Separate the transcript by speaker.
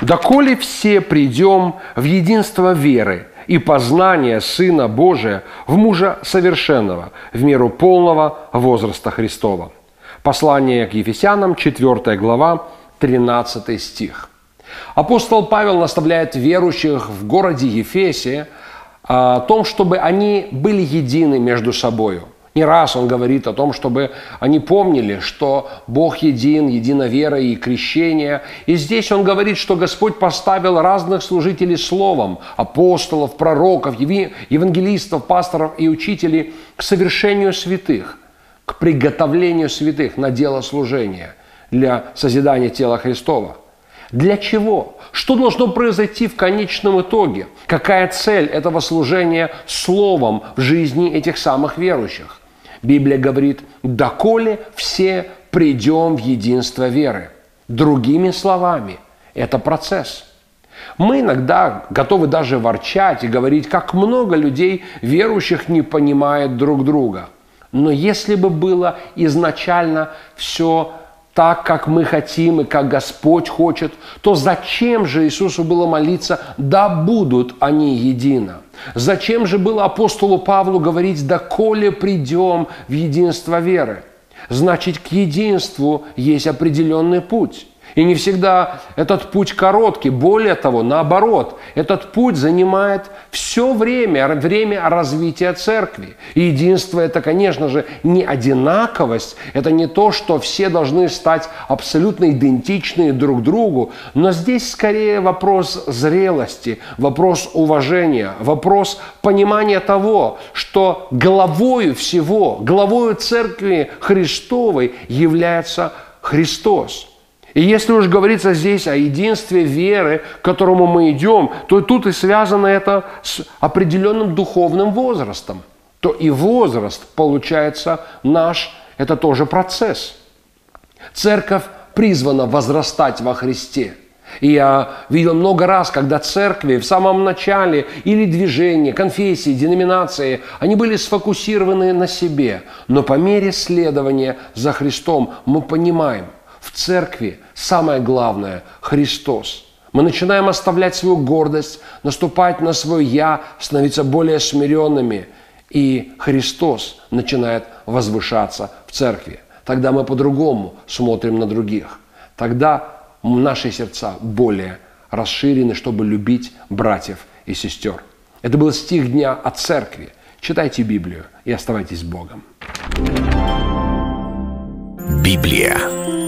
Speaker 1: «Доколе все придем в единство веры и познания Сына Божия в мужа совершенного, в меру полного возраста Христова». Послание к Ефесянам, 4 глава, 13 стих. Апостол Павел наставляет верующих в городе Ефесе о том, чтобы они были едины между собою – не раз он говорит о том, чтобы они помнили, что Бог един, едина вера и крещение. И здесь он говорит, что Господь поставил разных служителей словом, апостолов, пророков, евангелистов, пасторов и учителей к совершению святых, к приготовлению святых на дело служения для созидания тела Христова. Для чего? Что должно произойти в конечном итоге? Какая цель этого служения словом в жизни этих самых верующих? Библия говорит, доколе все придем в единство веры. Другими словами, это процесс. Мы иногда готовы даже ворчать и говорить, как много людей, верующих, не понимает друг друга. Но если бы было изначально все так, как мы хотим и как Господь хочет, то зачем же Иисусу было молиться «да будут они едино»? Зачем же было апостолу Павлу говорить «да коли придем в единство веры»? Значит, к единству есть определенный путь. И не всегда этот путь короткий. Более того, наоборот, этот путь занимает все время, время развития церкви. И единство – это, конечно же, не одинаковость, это не то, что все должны стать абсолютно идентичны друг другу, но здесь скорее вопрос зрелости, вопрос уважения, вопрос понимания того, что главою всего, главою церкви Христовой является Христос. И если уж говорится здесь о единстве веры, к которому мы идем, то тут и связано это с определенным духовным возрастом. То и возраст, получается, наш, это тоже процесс. Церковь призвана возрастать во Христе. И я видел много раз, когда церкви в самом начале или движения, конфессии, деноминации, они были сфокусированы на себе. Но по мере следования за Христом мы понимаем – церкви самое главное – Христос. Мы начинаем оставлять свою гордость, наступать на свое «я», становиться более смиренными. И Христос начинает возвышаться в церкви. Тогда мы по-другому смотрим на других. Тогда наши сердца более расширены, чтобы любить братьев и сестер. Это был стих дня о церкви. Читайте Библию и оставайтесь с Богом.
Speaker 2: Библия.